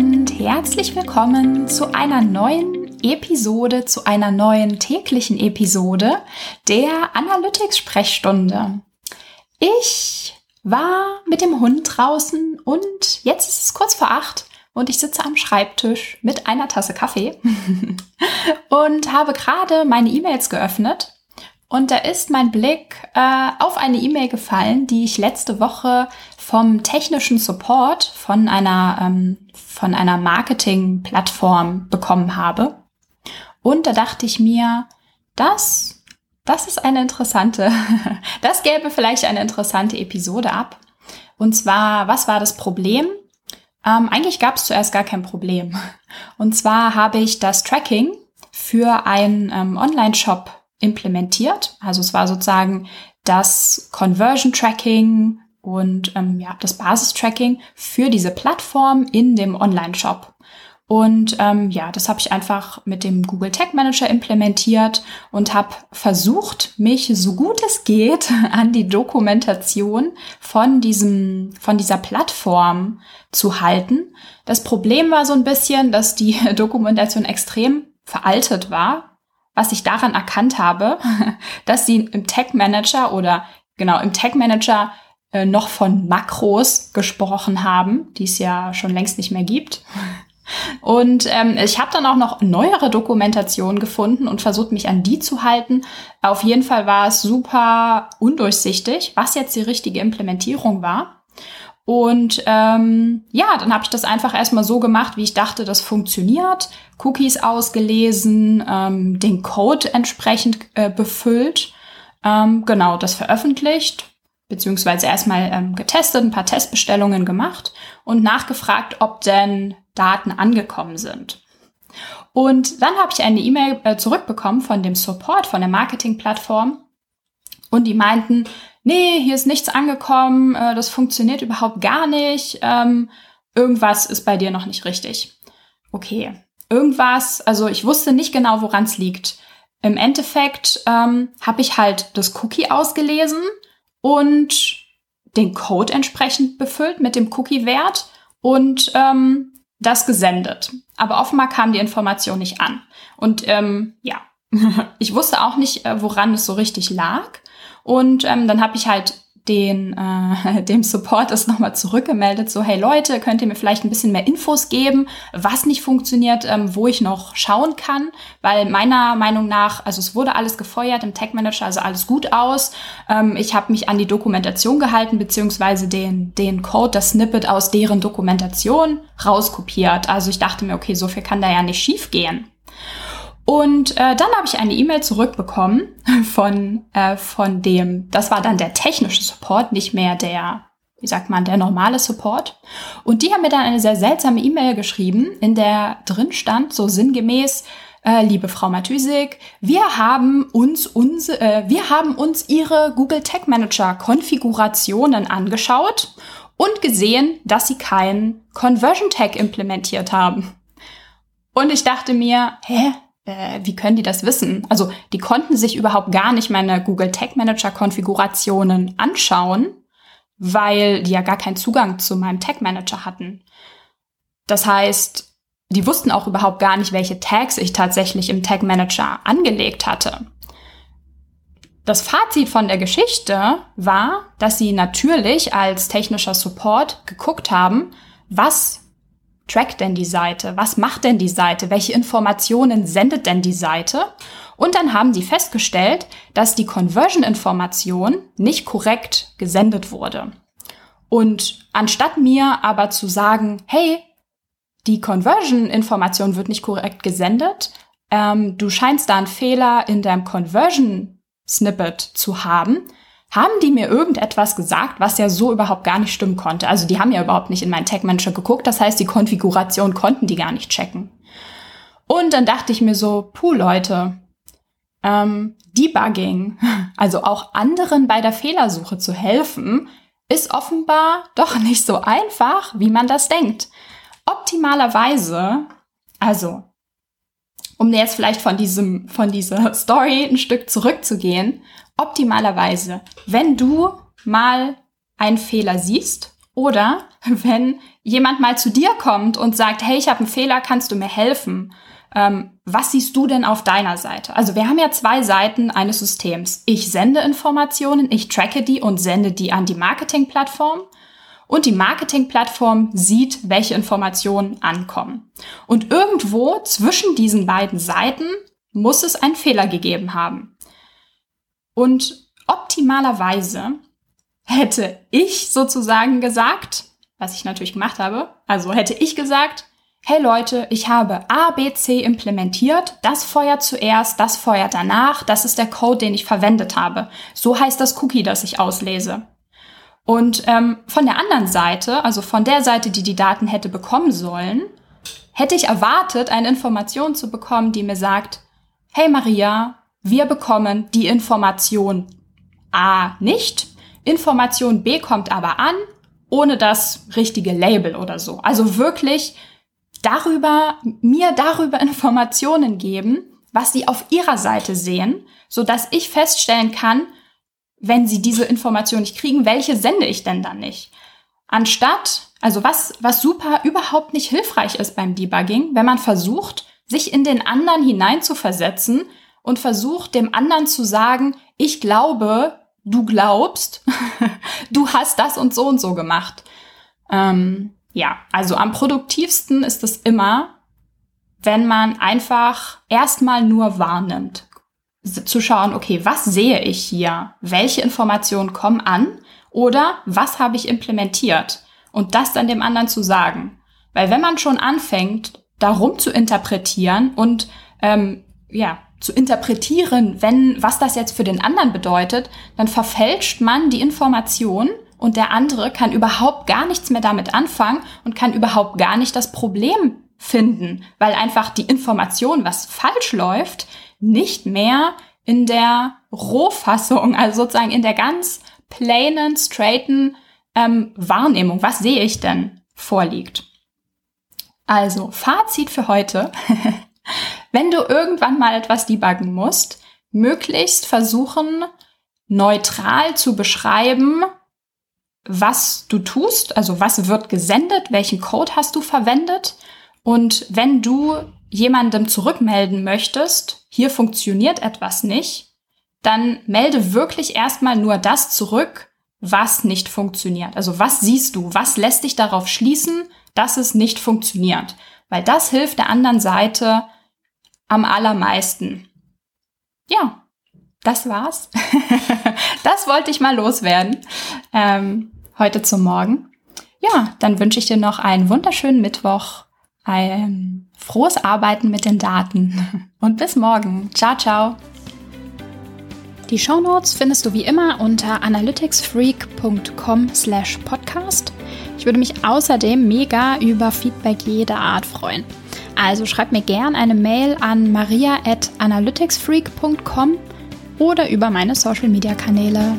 und herzlich willkommen zu einer neuen Episode, zu einer neuen täglichen Episode der Analytics-Sprechstunde. Ich war mit dem Hund draußen und jetzt ist es kurz vor acht und ich sitze am Schreibtisch mit einer Tasse Kaffee und habe gerade meine E-Mails geöffnet und da ist mein Blick äh, auf eine E-Mail gefallen, die ich letzte Woche vom technischen Support von einer, ähm, von einer Marketing-Plattform bekommen habe. Und da dachte ich mir, das, das ist eine interessante, das gäbe vielleicht eine interessante Episode ab. Und zwar, was war das Problem? Ähm, eigentlich gab es zuerst gar kein Problem. Und zwar habe ich das Tracking für einen ähm, Online-Shop implementiert. Also es war sozusagen das Conversion Tracking und ähm, ja, das Basis-Tracking für diese Plattform in dem Online-Shop. Und ähm, ja, das habe ich einfach mit dem Google Tag Manager implementiert und habe versucht, mich so gut es geht an die Dokumentation von diesem, von dieser Plattform zu halten. Das Problem war so ein bisschen, dass die Dokumentation extrem veraltet war was ich daran erkannt habe, dass sie im Tag Manager oder genau im Tag Manager äh, noch von Makros gesprochen haben, die es ja schon längst nicht mehr gibt. Und ähm, ich habe dann auch noch neuere Dokumentationen gefunden und versucht, mich an die zu halten. Auf jeden Fall war es super undurchsichtig, was jetzt die richtige Implementierung war. Und ähm, ja, dann habe ich das einfach erstmal so gemacht, wie ich dachte, das funktioniert. Cookies ausgelesen, ähm, den Code entsprechend äh, befüllt. Ähm, genau, das veröffentlicht, beziehungsweise erstmal ähm, getestet, ein paar Testbestellungen gemacht und nachgefragt, ob denn Daten angekommen sind. Und dann habe ich eine E-Mail äh, zurückbekommen von dem Support, von der Marketingplattform. Und die meinten, nee, hier ist nichts angekommen, äh, das funktioniert überhaupt gar nicht, ähm, irgendwas ist bei dir noch nicht richtig. Okay, irgendwas, also ich wusste nicht genau, woran es liegt. Im Endeffekt ähm, habe ich halt das Cookie ausgelesen und den Code entsprechend befüllt mit dem Cookie-Wert und ähm, das gesendet. Aber offenbar kam die Information nicht an. Und ähm, ja, ich wusste auch nicht, äh, woran es so richtig lag. Und ähm, dann habe ich halt den, äh, dem Support ist nochmal zurückgemeldet, so hey Leute, könnt ihr mir vielleicht ein bisschen mehr Infos geben, was nicht funktioniert, ähm, wo ich noch schauen kann, weil meiner Meinung nach, also es wurde alles gefeuert im Tag Manager, also alles gut aus. Ähm, ich habe mich an die Dokumentation gehalten, beziehungsweise den, den Code, das Snippet aus deren Dokumentation rauskopiert. Also ich dachte mir, okay, so viel kann da ja nicht schief gehen. Und äh, dann habe ich eine E-Mail zurückbekommen von, äh, von dem, das war dann der technische Support, nicht mehr der, wie sagt man, der normale Support. Und die haben mir dann eine sehr seltsame E-Mail geschrieben, in der drin stand, so sinngemäß, äh, liebe Frau Matysik, wir haben uns uns, äh, wir haben uns Ihre Google Tag Manager Konfigurationen angeschaut und gesehen, dass Sie keinen Conversion Tag implementiert haben. Und ich dachte mir, hä, äh, wie können die das wissen? Also die konnten sich überhaupt gar nicht meine Google Tag Manager Konfigurationen anschauen, weil die ja gar keinen Zugang zu meinem Tag Manager hatten. Das heißt, die wussten auch überhaupt gar nicht, welche Tags ich tatsächlich im Tag Manager angelegt hatte. Das Fazit von der Geschichte war, dass sie natürlich als technischer Support geguckt haben, was trackt denn die Seite? Was macht denn die Seite? Welche Informationen sendet denn die Seite? Und dann haben sie festgestellt, dass die Conversion-Information nicht korrekt gesendet wurde. Und anstatt mir aber zu sagen, hey, die Conversion-Information wird nicht korrekt gesendet, ähm, du scheinst da einen Fehler in deinem Conversion-Snippet zu haben, haben die mir irgendetwas gesagt, was ja so überhaupt gar nicht stimmen konnte. Also die haben ja überhaupt nicht in meinen Tag Manager geguckt, das heißt, die Konfiguration konnten die gar nicht checken. Und dann dachte ich mir so, puh Leute, ähm, Debugging, also auch anderen bei der Fehlersuche zu helfen, ist offenbar doch nicht so einfach, wie man das denkt. Optimalerweise, also, um jetzt vielleicht von diesem, von dieser Story ein Stück zurückzugehen, optimalerweise, wenn du mal einen Fehler siehst Oder wenn jemand mal zu dir kommt und sagt, hey, ich habe einen Fehler, kannst du mir helfen? Ähm, was siehst du denn auf deiner Seite? Also wir haben ja zwei Seiten eines Systems. Ich sende Informationen, ich tracke die und sende die an die Marketingplattform. Und die Marketingplattform sieht, welche Informationen ankommen. Und irgendwo zwischen diesen beiden Seiten muss es einen Fehler gegeben haben. Und optimalerweise hätte ich sozusagen gesagt, was ich natürlich gemacht habe, also hätte ich gesagt, hey Leute, ich habe A, B, C implementiert, das feuert zuerst, das feuert danach, das ist der Code, den ich verwendet habe. So heißt das Cookie, das ich auslese. Und ähm, von der anderen Seite, also von der Seite, die die Daten hätte bekommen sollen, hätte ich erwartet, eine Information zu bekommen, die mir sagt, hey Maria, wir bekommen die Information A nicht, Information B kommt aber an, ohne das richtige Label oder so. Also wirklich darüber, mir darüber Informationen geben, was sie auf ihrer Seite sehen, so dass ich feststellen kann, wenn sie diese Information nicht kriegen, welche sende ich denn dann nicht? Anstatt, also was, was super überhaupt nicht hilfreich ist beim Debugging, wenn man versucht, sich in den anderen hineinzuversetzen und versucht, dem anderen zu sagen, ich glaube, du glaubst, du hast das und so und so gemacht. Ähm, ja, also am produktivsten ist es immer, wenn man einfach erstmal nur wahrnimmt. Zu schauen, okay, was sehe ich hier? Welche Informationen kommen an? Oder was habe ich implementiert? Und das dann dem anderen zu sagen. Weil wenn man schon anfängt, darum zu interpretieren und ähm, ja, zu interpretieren, wenn, was das jetzt für den anderen bedeutet, dann verfälscht man die Information und der andere kann überhaupt gar nichts mehr damit anfangen und kann überhaupt gar nicht das Problem finden, weil einfach die Information, was falsch läuft, nicht mehr in der Rohfassung, also sozusagen in der ganz plainen, straighten ähm, Wahrnehmung, was sehe ich denn, vorliegt. Also, Fazit für heute. wenn du irgendwann mal etwas debuggen musst, möglichst versuchen, neutral zu beschreiben, was du tust, also was wird gesendet, welchen Code hast du verwendet. Und wenn du jemandem zurückmelden möchtest, hier funktioniert etwas nicht, dann melde wirklich erstmal nur das zurück, was nicht funktioniert. Also was siehst du? Was lässt dich darauf schließen, dass es nicht funktioniert? Weil das hilft der anderen Seite am allermeisten. Ja, das war's. das wollte ich mal loswerden. Ähm, heute zum Morgen. Ja, dann wünsche ich dir noch einen wunderschönen Mittwoch, ein frohes Arbeiten mit den Daten und bis morgen. Ciao, ciao. Die Shownotes findest du wie immer unter analyticsfreak.com slash podcast. Ich würde mich außerdem mega über Feedback jeder Art freuen. Also schreib mir gern eine Mail an maria at analyticsfreak.com oder über meine Social Media Kanäle.